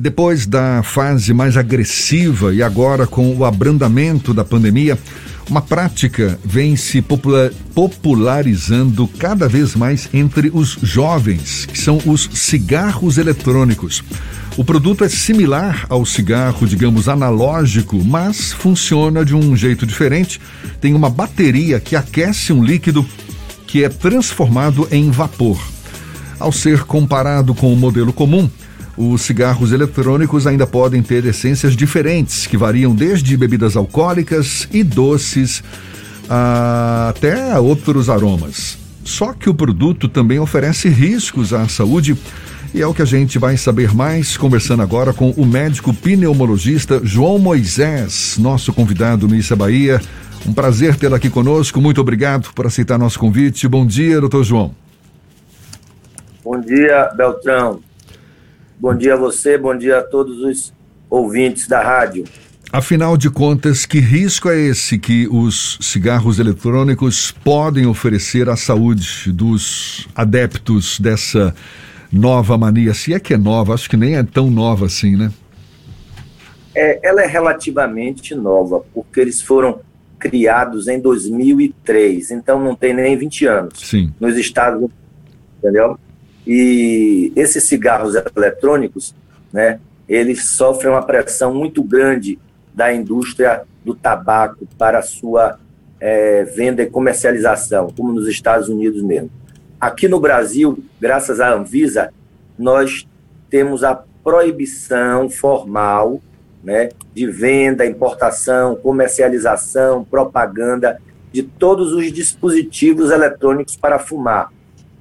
Depois da fase mais agressiva e agora com o abrandamento da pandemia, uma prática vem se popularizando cada vez mais entre os jovens, que são os cigarros eletrônicos. O produto é similar ao cigarro, digamos, analógico, mas funciona de um jeito diferente. Tem uma bateria que aquece um líquido que é transformado em vapor. Ao ser comparado com o modelo comum, os cigarros eletrônicos ainda podem ter essências diferentes, que variam desde bebidas alcoólicas e doces até outros aromas. Só que o produto também oferece riscos à saúde e é o que a gente vai saber mais conversando agora com o médico pneumologista João Moisés, nosso convidado no Issa Bahia. Um prazer tê-lo aqui conosco. Muito obrigado por aceitar nosso convite. Bom dia, doutor João. Bom dia, Beltrão. Bom dia a você, bom dia a todos os ouvintes da rádio. Afinal de contas, que risco é esse que os cigarros eletrônicos podem oferecer à saúde dos adeptos dessa nova mania? Se é que é nova, acho que nem é tão nova assim, né? É, ela é relativamente nova, porque eles foram criados em 2003, então não tem nem 20 anos. Sim. Nos Estados Unidos, entendeu? E esses cigarros eletrônicos, né, eles sofrem uma pressão muito grande da indústria do tabaco para a sua é, venda e comercialização, como nos Estados Unidos mesmo. Aqui no Brasil, graças à Anvisa, nós temos a proibição formal né, de venda, importação, comercialização, propaganda de todos os dispositivos eletrônicos para fumar,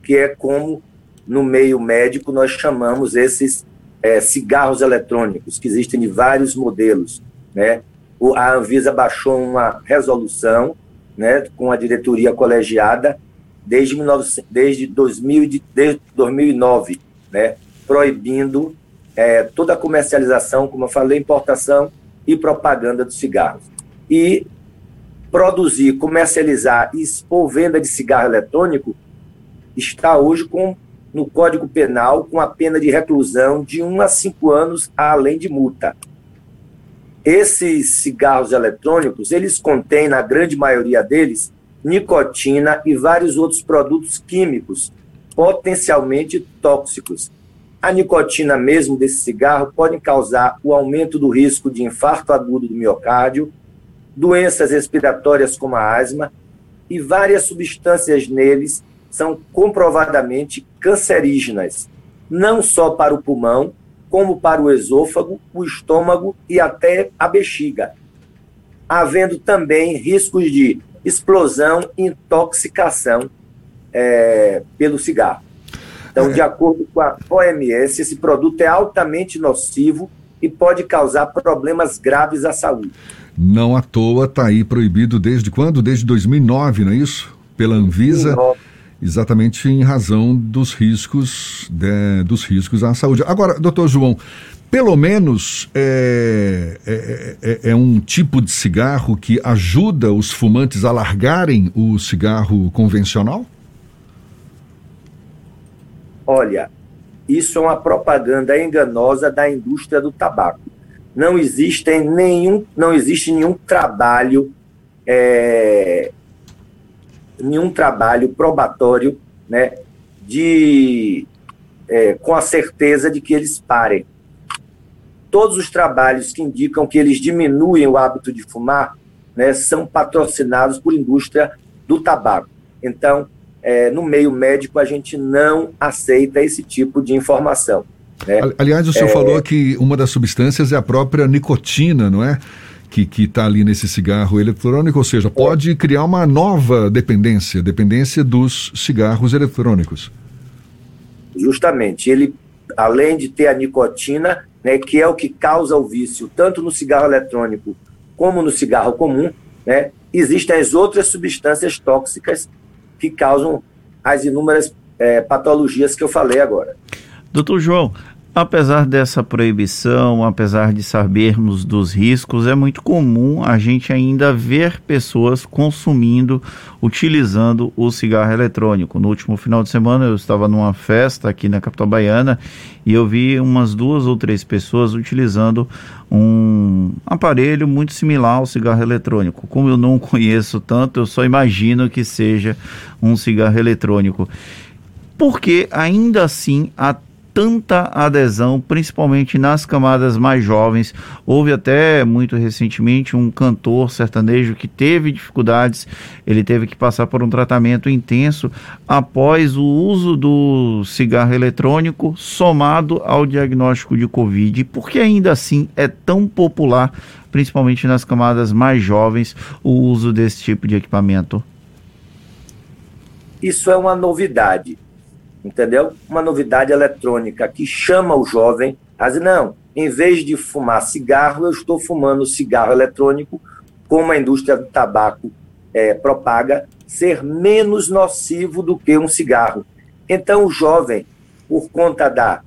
que é como no meio médico, nós chamamos esses é, cigarros eletrônicos, que existem de vários modelos. Né? O, a Anvisa baixou uma resolução né, com a diretoria colegiada desde, 19, desde, 2000, desde 2009, né, proibindo é, toda a comercialização, como eu falei, importação e propaganda dos cigarros. E produzir, comercializar e expor venda de cigarro eletrônico está hoje com no Código Penal com a pena de reclusão de 1 a 5 anos, além de multa. Esses cigarros eletrônicos, eles contêm, na grande maioria deles, nicotina e vários outros produtos químicos potencialmente tóxicos. A nicotina mesmo desse cigarro pode causar o aumento do risco de infarto agudo do miocárdio, doenças respiratórias como a asma e várias substâncias neles são comprovadamente cancerígenas, não só para o pulmão, como para o esôfago, o estômago e até a bexiga, havendo também riscos de explosão e intoxicação é, pelo cigarro. Então, de acordo com a OMS, esse produto é altamente nocivo e pode causar problemas graves à saúde. Não à toa está aí proibido desde quando? Desde 2009, não é isso? Pela Anvisa. 2009 exatamente em razão dos riscos de, dos riscos à saúde. Agora, doutor João, pelo menos é, é, é, é, um tipo de cigarro que ajuda os fumantes a largarem o cigarro convencional? Olha, isso é uma propaganda enganosa da indústria do tabaco. Não existe nenhum, não existe nenhum trabalho é, nenhum trabalho probatório né, de, é, com a certeza de que eles parem. Todos os trabalhos que indicam que eles diminuem o hábito de fumar né, são patrocinados por indústria do tabaco. Então, é, no meio médico, a gente não aceita esse tipo de informação. Né? Aliás, o senhor é... falou que uma das substâncias é a própria nicotina, não é? Que está ali nesse cigarro eletrônico, ou seja, pode criar uma nova dependência, dependência dos cigarros eletrônicos. Justamente, ele, além de ter a nicotina, né, que é o que causa o vício, tanto no cigarro eletrônico como no cigarro comum, né, existem as outras substâncias tóxicas que causam as inúmeras é, patologias que eu falei agora. Doutor João, Apesar dessa proibição, apesar de sabermos dos riscos, é muito comum a gente ainda ver pessoas consumindo, utilizando o cigarro eletrônico. No último final de semana eu estava numa festa aqui na capital baiana e eu vi umas duas ou três pessoas utilizando um aparelho muito similar ao cigarro eletrônico. Como eu não conheço tanto, eu só imagino que seja um cigarro eletrônico porque ainda assim há tanta adesão, principalmente nas camadas mais jovens. Houve até muito recentemente um cantor sertanejo que teve dificuldades, ele teve que passar por um tratamento intenso após o uso do cigarro eletrônico somado ao diagnóstico de Covid. Por que ainda assim é tão popular, principalmente nas camadas mais jovens, o uso desse tipo de equipamento? Isso é uma novidade entendeu? Uma novidade eletrônica que chama o jovem a dizer, não, em vez de fumar cigarro, eu estou fumando cigarro eletrônico, como a indústria do tabaco é, propaga, ser menos nocivo do que um cigarro. Então, o jovem, por conta da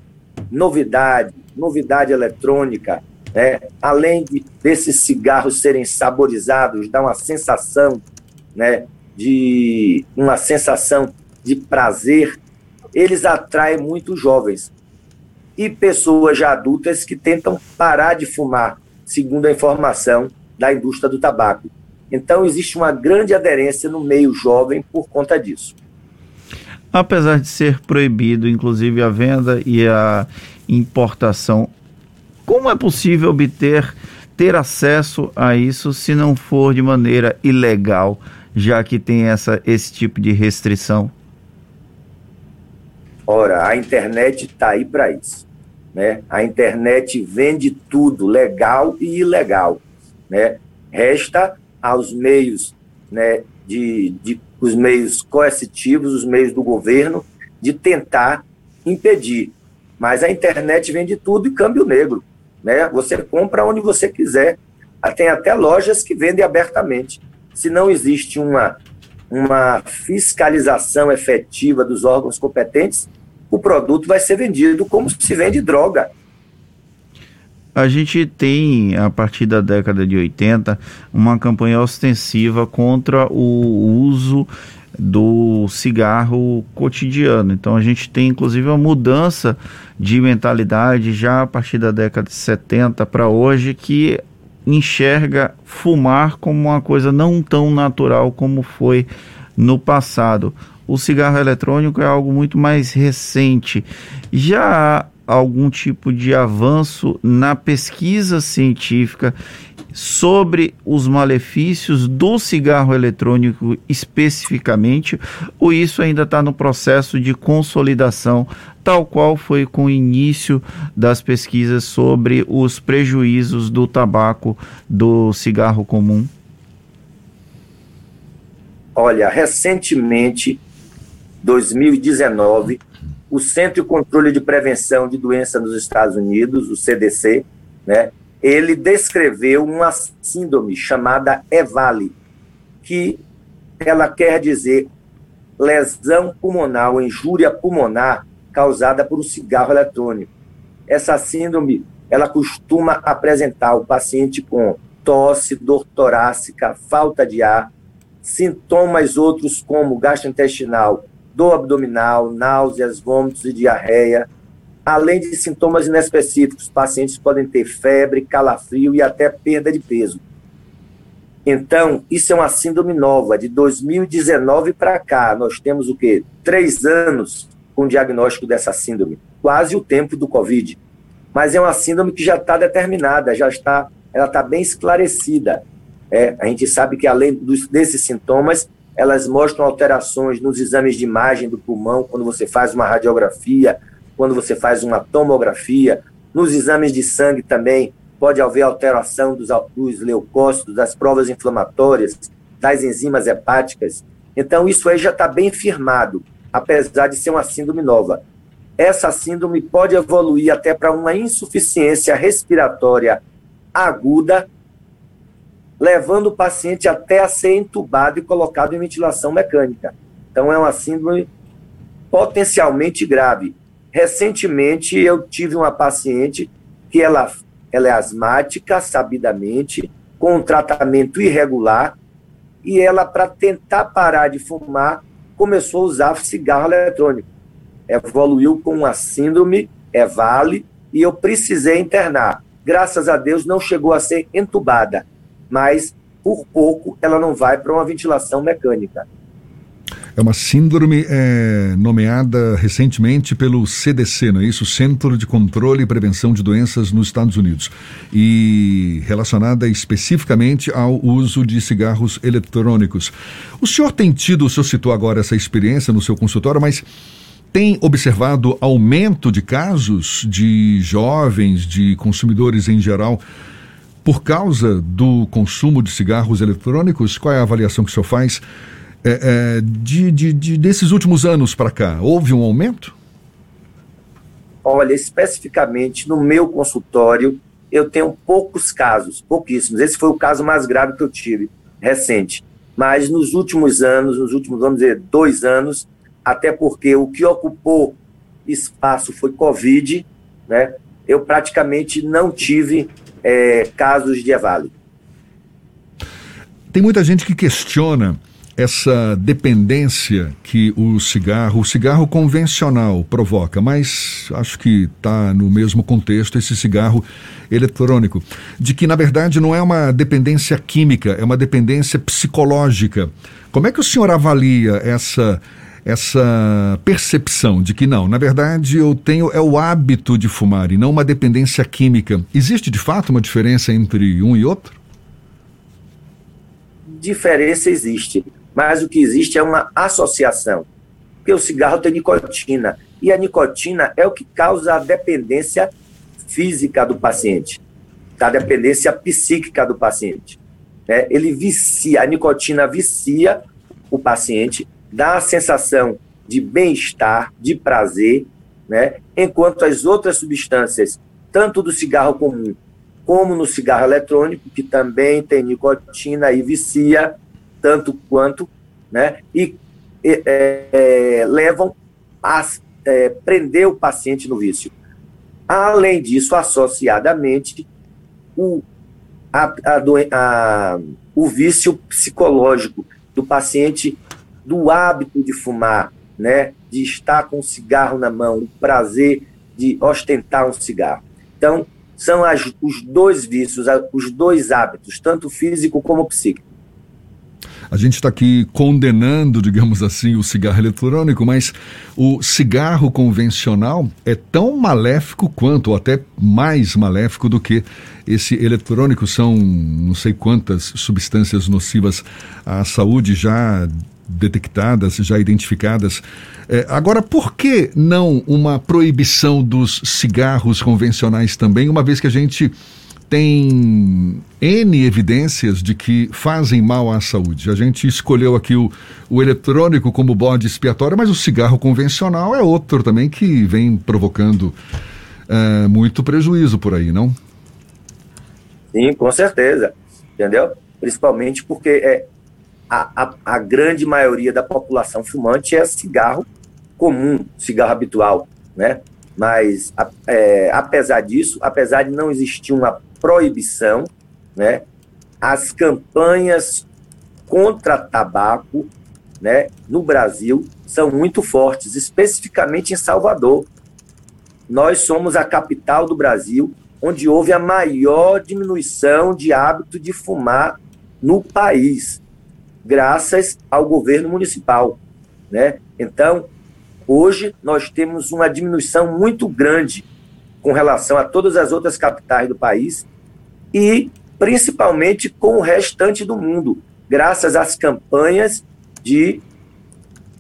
novidade, novidade eletrônica, né, além de, desses cigarros serem saborizados, dá uma sensação, né, de uma sensação de prazer eles atraem muito jovens e pessoas já adultas que tentam parar de fumar, segundo a informação da indústria do tabaco. Então, existe uma grande aderência no meio jovem por conta disso. Apesar de ser proibido, inclusive, a venda e a importação, como é possível obter, ter acesso a isso se não for de maneira ilegal, já que tem essa, esse tipo de restrição? Ora, a internet está aí para isso. Né? A internet vende tudo, legal e ilegal. Né? Resta aos meios, né, de, de, os meios coercitivos, os meios do governo, de tentar impedir. Mas a internet vende tudo e câmbio negro. Né? Você compra onde você quiser. Tem até lojas que vendem abertamente. Se não existe uma, uma fiscalização efetiva dos órgãos competentes, o produto vai ser vendido como se vende droga. A gente tem, a partir da década de 80, uma campanha ostensiva contra o uso do cigarro cotidiano. Então a gente tem inclusive uma mudança de mentalidade já a partir da década de 70 para hoje que enxerga fumar como uma coisa não tão natural como foi no passado o cigarro eletrônico é algo muito mais recente. Já há algum tipo de avanço na pesquisa científica sobre os malefícios do cigarro eletrônico especificamente, ou isso ainda está no processo de consolidação, tal qual foi com o início das pesquisas sobre os prejuízos do tabaco do cigarro comum? Olha, recentemente 2019, o Centro de Controle de Prevenção de Doenças nos Estados Unidos, o CDC, né, ele descreveu uma síndrome chamada EVALI, que ela quer dizer lesão pulmonar ou injúria pulmonar causada por um cigarro eletrônico. Essa síndrome, ela costuma apresentar o paciente com tosse, dor torácica, falta de ar, sintomas outros como gastrointestinal dor abdominal, náuseas, vômitos e diarreia, além de sintomas inespecíficos. Pacientes podem ter febre, calafrio e até perda de peso. Então, isso é uma síndrome nova, de 2019 para cá. Nós temos o quê? Três anos com o diagnóstico dessa síndrome, quase o tempo do Covid. Mas é uma síndrome que já está determinada, já está, ela está bem esclarecida. É, a gente sabe que além dos, desses sintomas, elas mostram alterações nos exames de imagem do pulmão, quando você faz uma radiografia, quando você faz uma tomografia, nos exames de sangue também pode haver alteração dos, dos leucócitos, das provas inflamatórias, das enzimas hepáticas. Então, isso aí já está bem firmado, apesar de ser uma síndrome nova. Essa síndrome pode evoluir até para uma insuficiência respiratória aguda levando o paciente até a ser entubado e colocado em ventilação mecânica. Então, é uma síndrome potencialmente grave. recentemente eu tive uma paciente que ela, ela é asmática, sabidamente, com um tratamento irregular, e ela, para tentar parar de fumar, começou a usar cigarro eletrônico. Evoluiu com uma síndrome, é vale, e eu precisei internar. Graças a Deus não chegou a ser entubada, mas por pouco ela não vai para uma ventilação mecânica. É uma síndrome é, nomeada recentemente pelo CDC, não é isso? Centro de Controle e Prevenção de Doenças nos Estados Unidos. E relacionada especificamente ao uso de cigarros eletrônicos. O senhor tem tido, o senhor citou agora essa experiência no seu consultório, mas tem observado aumento de casos de jovens, de consumidores em geral, por causa do consumo de cigarros eletrônicos? Qual é a avaliação que o senhor faz? é, é, de, de, de, desses últimos anos para cá, houve um aumento? Olha, especificamente no meu consultório, eu tenho poucos casos, pouquíssimos. Esse foi o caso mais grave que eu tive, recente. Mas nos últimos anos, nos últimos, vamos dizer, dois anos, até porque o que ocupou espaço foi Covid, né? Eu praticamente não tive é, casos de evale. Tem muita gente que questiona essa dependência que o cigarro, o cigarro convencional provoca, mas acho que está no mesmo contexto esse cigarro eletrônico, de que na verdade não é uma dependência química, é uma dependência psicológica. Como é que o senhor avalia essa essa percepção de que não, na verdade eu tenho é o hábito de fumar e não uma dependência química. Existe de fato uma diferença entre um e outro? Diferença existe mas o que existe é uma associação. Porque o cigarro tem nicotina, e a nicotina é o que causa a dependência física do paciente, a dependência psíquica do paciente. É, ele vicia, a nicotina vicia o paciente, dá a sensação de bem-estar, de prazer, né? enquanto as outras substâncias, tanto do cigarro comum como no cigarro eletrônico, que também tem nicotina e vicia, tanto quanto, né? E é, é, levam a é, prender o paciente no vício. Além disso, associadamente, o, a, a, a, o vício psicológico do paciente, do hábito de fumar, né? de estar com um cigarro na mão, o prazer de ostentar um cigarro. Então, são as, os dois vícios, os dois hábitos, tanto físico como psíquico. A gente está aqui condenando, digamos assim, o cigarro eletrônico, mas o cigarro convencional é tão maléfico quanto, ou até mais maléfico do que esse eletrônico. São não sei quantas substâncias nocivas à saúde já detectadas, já identificadas. É, agora, por que não uma proibição dos cigarros convencionais também, uma vez que a gente tem N evidências de que fazem mal à saúde. A gente escolheu aqui o, o eletrônico como bode expiatório, mas o cigarro convencional é outro também que vem provocando é, muito prejuízo por aí, não? Sim, com certeza. Entendeu? Principalmente porque é, a, a, a grande maioria da população fumante é cigarro comum, cigarro habitual, né? Mas, é, apesar disso, apesar de não existir uma proibição, né, as campanhas contra tabaco né, no Brasil são muito fortes, especificamente em Salvador. Nós somos a capital do Brasil, onde houve a maior diminuição de hábito de fumar no país, graças ao governo municipal. Né? Então, Hoje, nós temos uma diminuição muito grande com relação a todas as outras capitais do país e principalmente com o restante do mundo, graças às campanhas de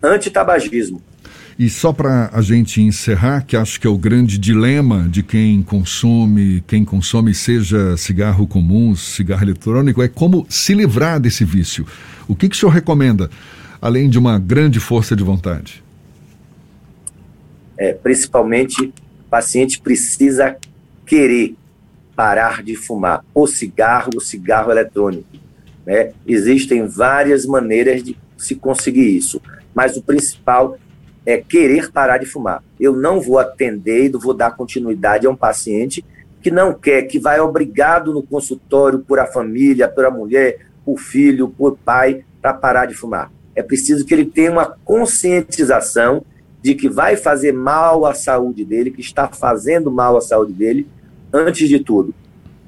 antitabagismo. E só para a gente encerrar, que acho que é o grande dilema de quem consome, quem consome seja cigarro comum, cigarro eletrônico, é como se livrar desse vício. O que, que o senhor recomenda, além de uma grande força de vontade? é, principalmente o paciente precisa querer parar de fumar o cigarro, o cigarro eletrônico. Né? Existem várias maneiras de se conseguir isso, mas o principal é querer parar de fumar. Eu não vou atender e vou dar continuidade a um paciente que não quer, que vai obrigado no consultório por a família, por a mulher, por filho, por pai, para parar de fumar. É preciso que ele tenha uma conscientização de que vai fazer mal à saúde dele, que está fazendo mal à saúde dele, antes de tudo.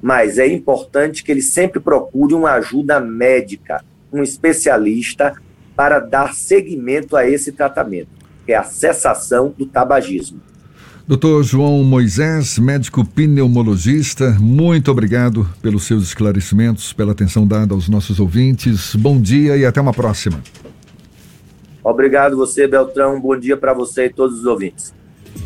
Mas é importante que ele sempre procure uma ajuda médica, um especialista, para dar seguimento a esse tratamento, que é a cessação do tabagismo. Doutor João Moisés, médico pneumologista, muito obrigado pelos seus esclarecimentos, pela atenção dada aos nossos ouvintes. Bom dia e até uma próxima. Obrigado você, Beltrão. Bom dia para você e todos os ouvintes.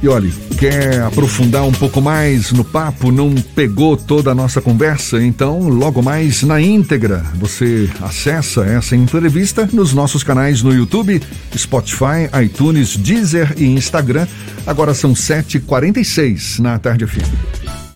E olha, quer aprofundar um pouco mais no papo? Não pegou toda a nossa conversa? Então, logo mais na íntegra, você acessa essa entrevista nos nossos canais no YouTube, Spotify, iTunes, Deezer e Instagram. Agora são 7h46 na tarde fim.